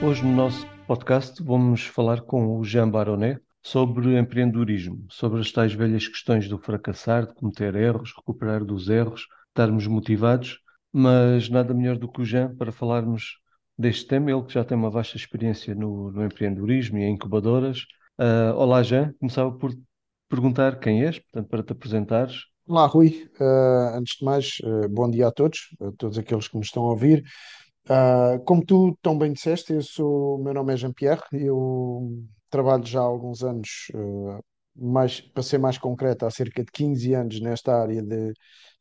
Hoje no nosso podcast vamos falar com o Jean Baronet sobre empreendedorismo, sobre as tais velhas questões do fracassar, de cometer erros, recuperar dos erros, estarmos motivados, mas nada melhor do que o Jean para falarmos deste tema, ele que já tem uma vasta experiência no, no empreendedorismo e em incubadoras. Uh, olá, Jean. Começava por perguntar quem és, portanto, para te apresentares. Olá, Rui. Uh, antes de mais, uh, bom dia a todos, a todos aqueles que me estão a ouvir. Como tu tão bem disseste, eu sou, meu nome é Jean-Pierre, eu trabalho já há alguns anos, mais, para ser mais concreto, há cerca de 15 anos nesta área de,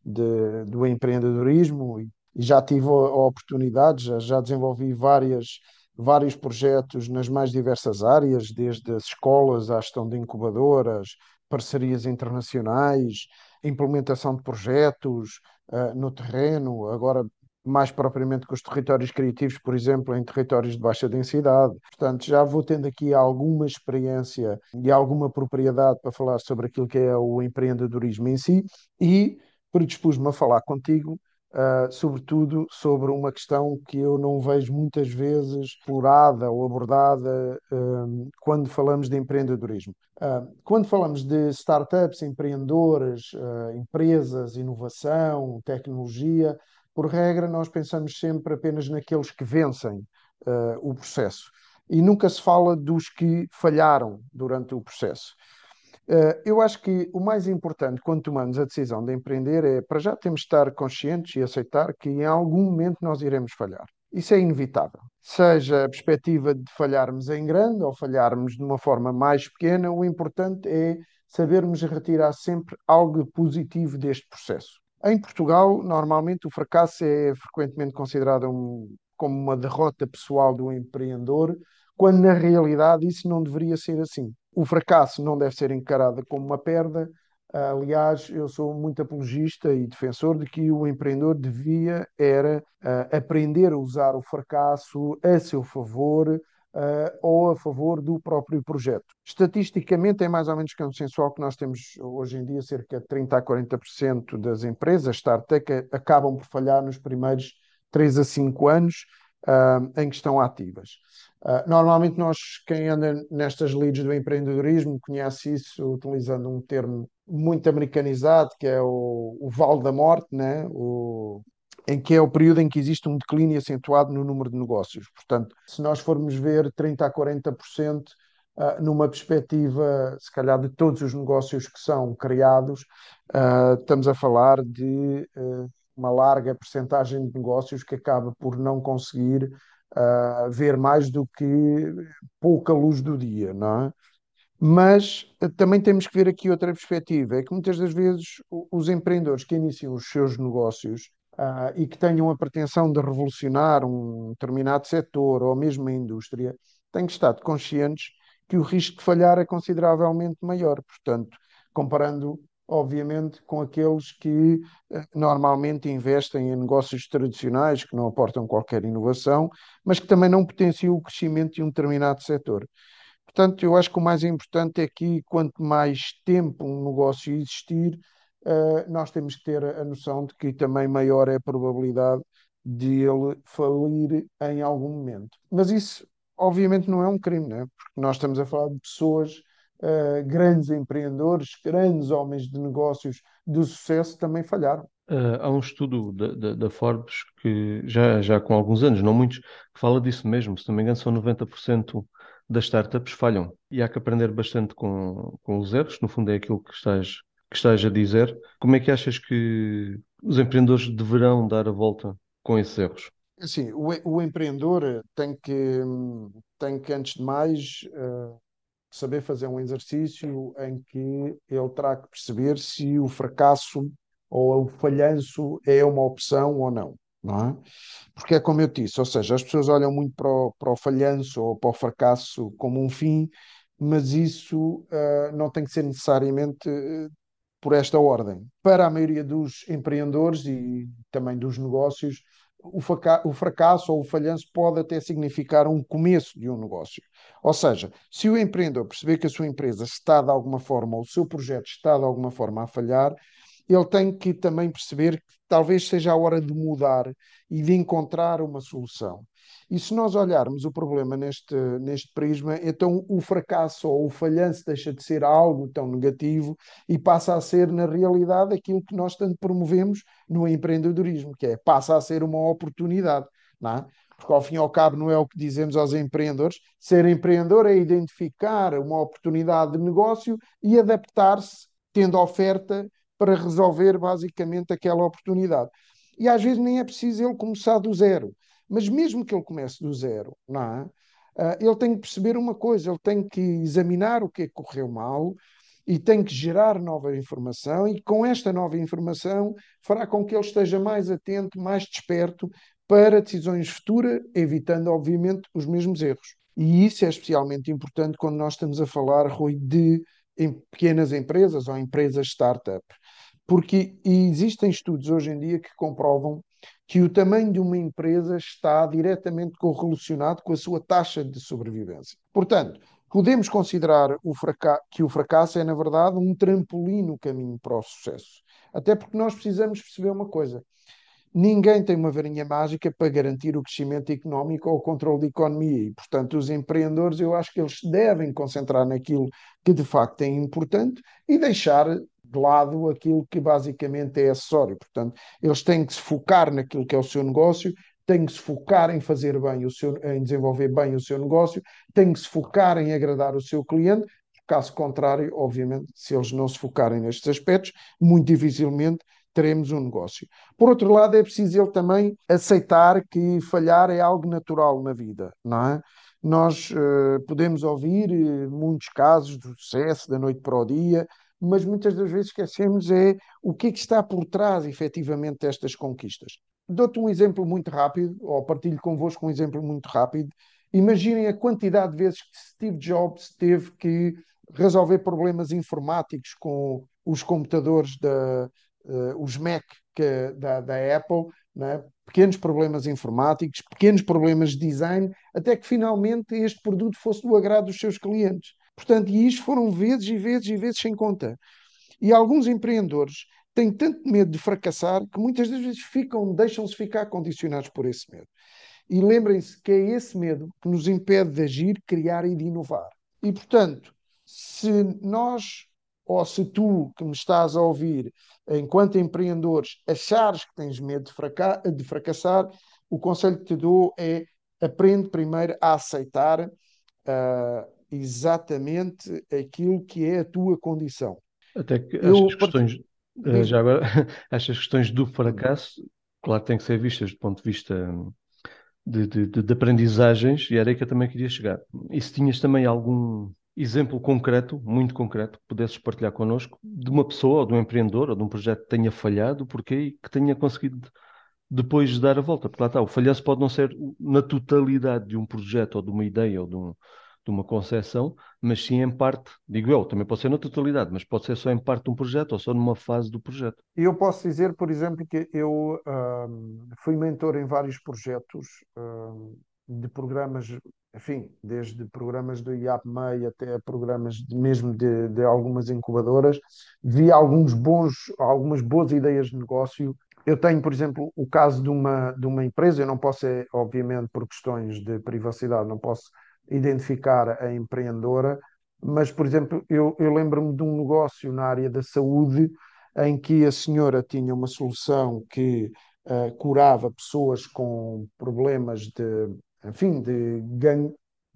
de do empreendedorismo e e já tive a oportunidade, já, já desenvolvi várias, vários projetos nas mais diversas áreas, desde as escolas à gestão de incubadoras, parcerias internacionais, implementação de projetos uh, no terreno, agora mais propriamente com os territórios criativos, por exemplo, em territórios de baixa densidade. Portanto, já vou tendo aqui alguma experiência e alguma propriedade para falar sobre aquilo que é o empreendedorismo em si e predispus-me a falar contigo Uh, sobretudo sobre uma questão que eu não vejo muitas vezes explorada ou abordada uh, quando falamos de empreendedorismo. Uh, quando falamos de startups, empreendedores, empresas, inovação, tecnologia, por regra, nós pensamos sempre apenas naqueles que vencem o processo e nunca se fala dos que falharam durante o processo. Uh, eu acho que o mais importante quando tomamos a decisão de empreender é, para já, temos de estar conscientes e aceitar que em algum momento nós iremos falhar. Isso é inevitável. Seja a perspectiva de falharmos em grande ou falharmos de uma forma mais pequena, o importante é sabermos retirar sempre algo positivo deste processo. Em Portugal, normalmente o fracasso é frequentemente considerado um, como uma derrota pessoal do empreendedor, quando na realidade isso não deveria ser assim o fracasso não deve ser encarado como uma perda. Aliás, eu sou muito apologista e defensor de que o empreendedor devia era uh, aprender a usar o fracasso a seu favor uh, ou a favor do próprio projeto. Estatisticamente é mais ou menos consensual que nós temos hoje em dia cerca de 30 a 40% das empresas startup acabam por falhar nos primeiros 3 a 5 anos uh, em que estão ativas. Uh, normalmente nós, quem anda nestas leads do empreendedorismo, conhece isso utilizando um termo muito americanizado, que é o, o vale da morte, né? o, em que é o período em que existe um declínio acentuado no número de negócios. Portanto, se nós formos ver 30% a 40% uh, numa perspectiva, se calhar, de todos os negócios que são criados, uh, estamos a falar de uh, uma larga percentagem de negócios que acaba por não conseguir ver mais do que pouca luz do dia, não é? Mas também temos que ver aqui outra perspectiva, é que muitas das vezes os empreendedores que iniciam os seus negócios uh, e que tenham a pretensão de revolucionar um determinado setor ou mesmo a indústria, têm que estar conscientes que o risco de falhar é consideravelmente maior. Portanto, comparando obviamente, com aqueles que eh, normalmente investem em negócios tradicionais, que não aportam qualquer inovação, mas que também não potenciam o crescimento de um determinado setor. Portanto, eu acho que o mais importante é que quanto mais tempo um negócio existir, uh, nós temos que ter a noção de que também maior é a probabilidade de ele falir em algum momento. Mas isso, obviamente, não é um crime, né? porque nós estamos a falar de pessoas uh, grandes empreendedores, grandes homens de negócios de sucesso também falharam. Uh, há um estudo da, da, da, Forbes que já, já com alguns anos, não muitos, que fala disso mesmo. Se não me engano, são 90% das startups falham. E há que aprender bastante com, com os erros. No fundo, é aquilo que estás, que estás a dizer. Como é que achas que os empreendedores deverão dar a volta com esses erros? Sim, o, o empreendedor tem que, tem que, antes de mais, uh, saber fazer um exercício em que ele terá que perceber se o fracasso ou o falhanço é uma opção ou não. Não é? Porque é como eu disse, ou seja, as pessoas olham muito para o, para o falhanço ou para o fracasso como um fim, mas isso uh, não tem que ser necessariamente uh, por esta ordem. Para a maioria dos empreendedores e também dos negócios, o, o fracasso ou o falhanço pode até significar um começo de um negócio. Ou seja, se o empreendedor perceber que a sua empresa está de alguma forma, ou o seu projeto está de alguma forma a falhar, ele tem que também perceber que talvez seja a hora de mudar e de encontrar uma solução. E se nós olharmos o problema neste, neste prisma, então o fracasso ou o falhanço deixa de ser algo tão negativo e passa a ser, na realidade, aquilo que nós tanto promovemos no empreendedorismo, que é passa a ser uma oportunidade. Não é? Porque ao fim e ao cabo não é o que dizemos aos empreendedores. Ser empreendedor é identificar uma oportunidade de negócio e adaptar-se, tendo oferta para resolver basicamente aquela oportunidade. E às vezes nem é preciso ele começar do zero. Mas mesmo que ele comece do zero, não é? Uh, ele tem que perceber uma coisa, ele tem que examinar o que é que correu mal e tem que gerar nova informação e com esta nova informação fará com que ele esteja mais atento, mais desperto para decisões futuras, evitando, obviamente, os mesmos erros. E isso é especialmente importante quando nós estamos a falar, Rui, de em pequenas empresas ou empresas startup. Porque existem estudos hoje em dia que comprovam que o tamanho de uma empresa está diretamente correlacionado com a sua taxa de sobrevivência. Portanto, podemos considerar o que o fracasso é, na verdade, um trampolim no caminho para o sucesso. Até porque nós precisamos perceber uma coisa: ninguém tem uma varinha mágica para garantir o crescimento económico ou o controle da economia. E, portanto, os empreendedores, eu acho que eles devem concentrar naquilo que de facto é importante e deixar de lado aquilo que basicamente é acessório. Portanto, eles têm que se focar naquilo que é o seu negócio, têm que se focar em fazer bem o seu, em desenvolver bem o seu negócio, têm que se focar em agradar o seu cliente. Caso contrário, obviamente, se eles não se focarem nestes aspectos, muito dificilmente teremos um negócio. Por outro lado, é preciso ele também aceitar que falhar é algo natural na vida, não é? Nós uh, podemos ouvir uh, muitos casos de sucesso da noite para o dia, mas muitas das vezes esquecemos é o que é que está por trás, efetivamente, destas conquistas. Dou-te um exemplo muito rápido, ou partilho convosco um exemplo muito rápido. Imaginem a quantidade de vezes que Steve Jobs teve que resolver problemas informáticos com os computadores, da, uh, os Mac que, da, da Apple, né? pequenos problemas informáticos, pequenos problemas de design, até que finalmente este produto fosse do agrado dos seus clientes. Portanto, e isto foram vezes e vezes e vezes sem conta. E alguns empreendedores têm tanto medo de fracassar que muitas das vezes ficam, deixam-se ficar condicionados por esse medo. E lembrem-se que é esse medo que nos impede de agir, criar e de inovar. E, portanto, se nós, ou se tu que me estás a ouvir, enquanto empreendedores, achares que tens medo de, fraca de fracassar, o conselho que te dou é aprende primeiro a aceitar uh, exatamente aquilo que é a tua condição. Até que Eu, estas questões, uh, já agora, estas questões do fracasso, claro, têm que ser vistas do ponto de vista de, de, de, de aprendizagens, e era aí que eu também queria chegar. E se tinhas também algum exemplo concreto, muito concreto, que pudesses partilhar connosco, de uma pessoa, ou de um empreendedor, ou de um projeto que tenha falhado, porquê e que tenha conseguido depois dar a volta. Porque lá está, o falhanço pode não ser na totalidade de um projeto, ou de uma ideia, ou de, um, de uma concepção, mas sim em parte, digo eu, também pode ser na totalidade, mas pode ser só em parte de um projeto, ou só numa fase do projeto. Eu posso dizer, por exemplo, que eu fui mentor em vários projetos de programas enfim, desde programas do IAPMEI até programas de, mesmo de, de, algumas incubadoras, vi alguns bons, algumas boas ideias de negócio. Eu tenho, por exemplo, o caso de uma, de uma empresa, eu não posso, é, obviamente, por questões de privacidade, não posso identificar a empreendedora, mas, por exemplo, eu, eu lembro-me de um negócio na área da saúde em que a senhora tinha uma solução que uh, curava pessoas com problemas de enfim, de gang,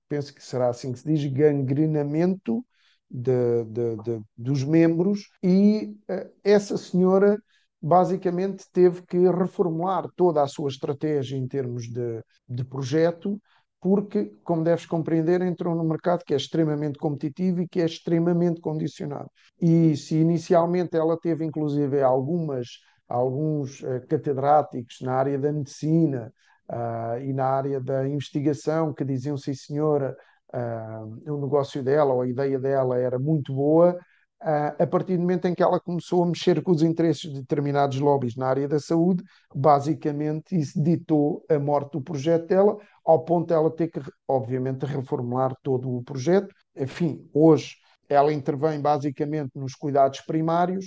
penso que será assim que se diz, gangrenamento de, de, de, dos membros, e uh, essa senhora basicamente teve que reformular toda a sua estratégia em termos de, de projeto, porque, como deves compreender, entrou num mercado que é extremamente competitivo e que é extremamente condicionado. E se inicialmente ela teve, inclusive, algumas, alguns uh, catedráticos na área da medicina, uh, e na área da investigação que diziam, sim senhora, uh, o negócio dela ou a ideia dela era muito boa, uh, a partir do momento em que ela começou a mexer com os interesses de determinados lobbies na área da saúde, basicamente isso ditou a morte do projeto dela, ao ponto de ela ter que, obviamente, reformular todo o projeto. Enfim, hoje ela intervém basicamente nos cuidados primários,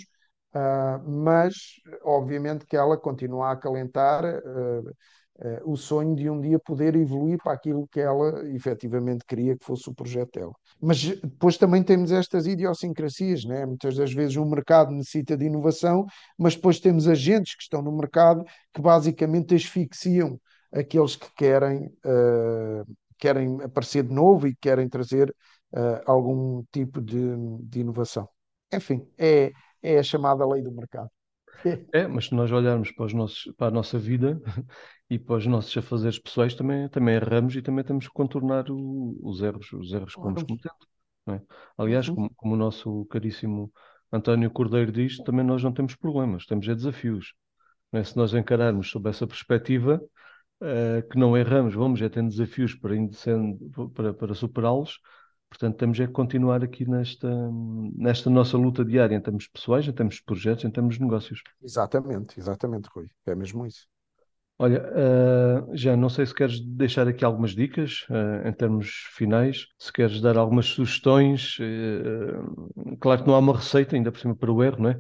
Uh, mas obviamente que ela continua a acalentar uh, uh, o sonho de um dia poder evoluir para aquilo que ela efetivamente queria que fosse o projeto dela. Mas depois também temos estas idiosincrasias, né? muitas das vezes o mercado necessita de inovação, mas depois temos agentes que estão no mercado que basicamente asfixiam aqueles que querem, querem aparecer de novo e querem trazer algum tipo de, de inovação. Enfim, é, é a chamada lei do mercado. É, mas se nós olharmos para, os nossos, para a nossa vida e para os nossos afazeres pessoais, também, também erramos e também temos que contornar o- os erros, os erros que vamos cometendo. é? Aliás, Uhum. como, como o nosso caríssimo António Cordeiro diz, também nós não temos problemas, temos é desafios. é? Se nós encararmos sob essa perspectiva, eh, que não erramos, vamos é tendo desafios para, para, para superá-los, Portanto, temos é que continuar aqui nesta, nesta nossa luta diária em termos pessoais, em termos de projetos, em termos de negócios. Exatamente, exatamente, Rui. É mesmo isso. Olha, uh, já não sei se queres deixar aqui algumas dicas uh, em termos finais, se queres dar algumas sugestões. Uh, claro que não há uma receita, ainda por cima para o erro, não é?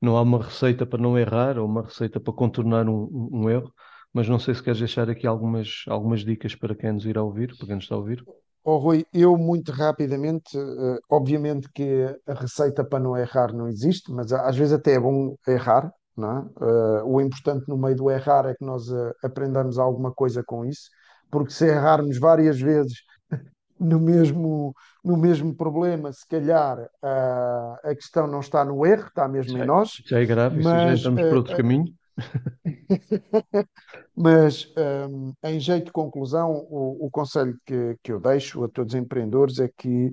Não há uma receita para não errar ou uma receita para contornar um, um, um erro, mas não sei se queres deixar aqui algumas, algumas dicas para quem nos irá ouvir, para quem nos está a ouvir. Oh, Rui, eu muito rapidamente, uh, obviamente que a receita para não errar não existe, mas às vezes até é bom errar, não é? Uh, o importante no meio do errar é que nós uh, aprendamos alguma coisa com isso, porque se errarmos várias vezes no mesmo, no mesmo problema, se calhar a questão não está no erro, está mesmo já, em nós. Já é grave, mas, já estamos por outro caminho. Mas, um, em jeito de conclusão, o, o conselho que, que eu deixo a todos os empreendedores é que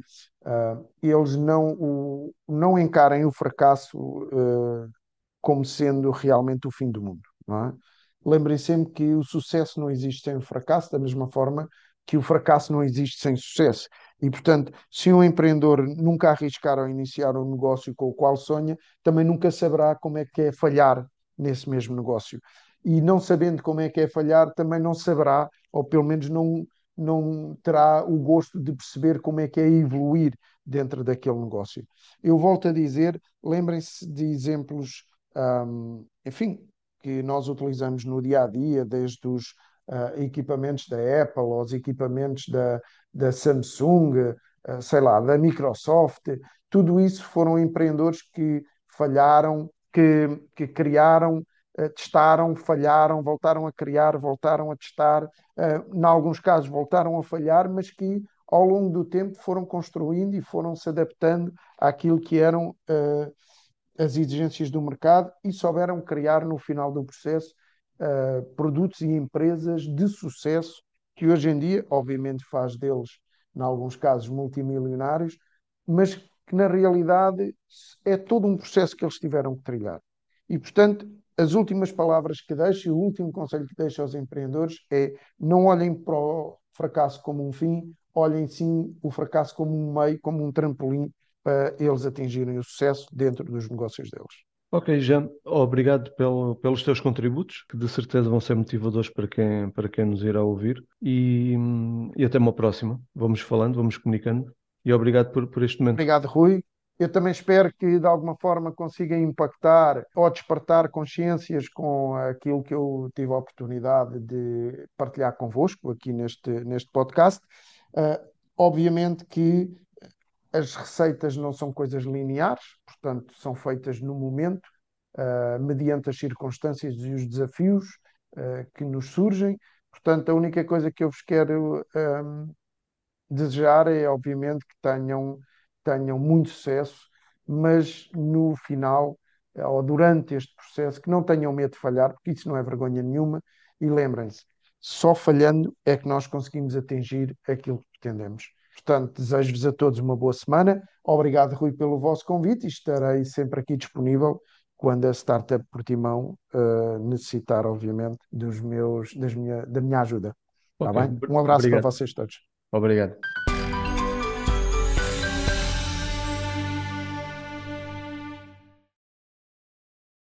uh, eles não, o, não encarem o fracasso uh, como sendo realmente o fim do mundo. É? Lembrem sempre que o sucesso não existe sem o fracasso, da mesma forma que o fracasso não existe sem sucesso. E, portanto, se um empreendedor nunca arriscar ou iniciar um negócio com o qual sonha, também nunca saberá como é que é falhar nesse mesmo negócio e não sabendo como é que é falhar, também não saberá, ou pelo menos não, não terá o gosto de perceber como é que é evoluir dentro daquele negócio. Eu volto a dizer, lembrem-se de exemplos, um, enfim, que nós utilizamos no dia a dia, desde os uh, equipamentos da Apple aos equipamentos da, da Samsung, uh, sei lá, da Microsoft, tudo isso foram empreendedores que falharam, que, que criaram testaram, falharam, voltaram a criar, voltaram a testar, uh, em alguns casos voltaram a falhar, mas que ao longo do tempo foram construindo e foram se adaptando àquilo que eram uh, as exigências do mercado e souberam criar no final do processo uh, produtos e empresas de sucesso que hoje em dia, obviamente, faz deles, em alguns casos, multimilionários, mas que na realidade é todo um processo que eles tiveram que trilhar. E, portanto, as últimas palavras que deixo e o último conselho que deixo aos empreendedores é não olhem para o fracasso como um fim, olhem sim o fracasso como um meio, como um trampolim para eles atingirem o sucesso dentro dos negócios deles. Ok, Jean, obrigado pelo, pelos teus contributos, que de certeza vão ser motivadores para quem, para quem nos irá ouvir. E, e até uma próxima. Vamos falando, vamos comunicando. E obrigado por, por este momento. Obrigado, Rui. Eu também espero que de alguma forma consiga impactar ou despertar consciências com aquilo que eu tive a oportunidade de partilhar convosco aqui neste, neste podcast. Uh, obviamente que as receitas não são coisas lineares, portanto, são feitas no momento, uh, mediante as circunstâncias e os desafios uh, que nos surgem. Portanto, a única coisa que eu vos quero um, desejar é, obviamente, que tenham tenham muito sucesso, mas no final eh, ou durante este processo que não tenham medo de falhar, porque isso não é vergonha nenhuma. E lembrem-se, só falhando é que nós conseguimos atingir aquilo que pretendemos. Portanto, desejo-vos a todos uma boa semana. Obrigado, Rui, pelo vosso convite e estarei sempre aqui disponível quando a Startup Portimão uh, necessitar, obviamente, dos meus, das minha, da minha ajuda. Tá okay. Está bem? Um abraço Obrigado. para vocês todos. Obrigado.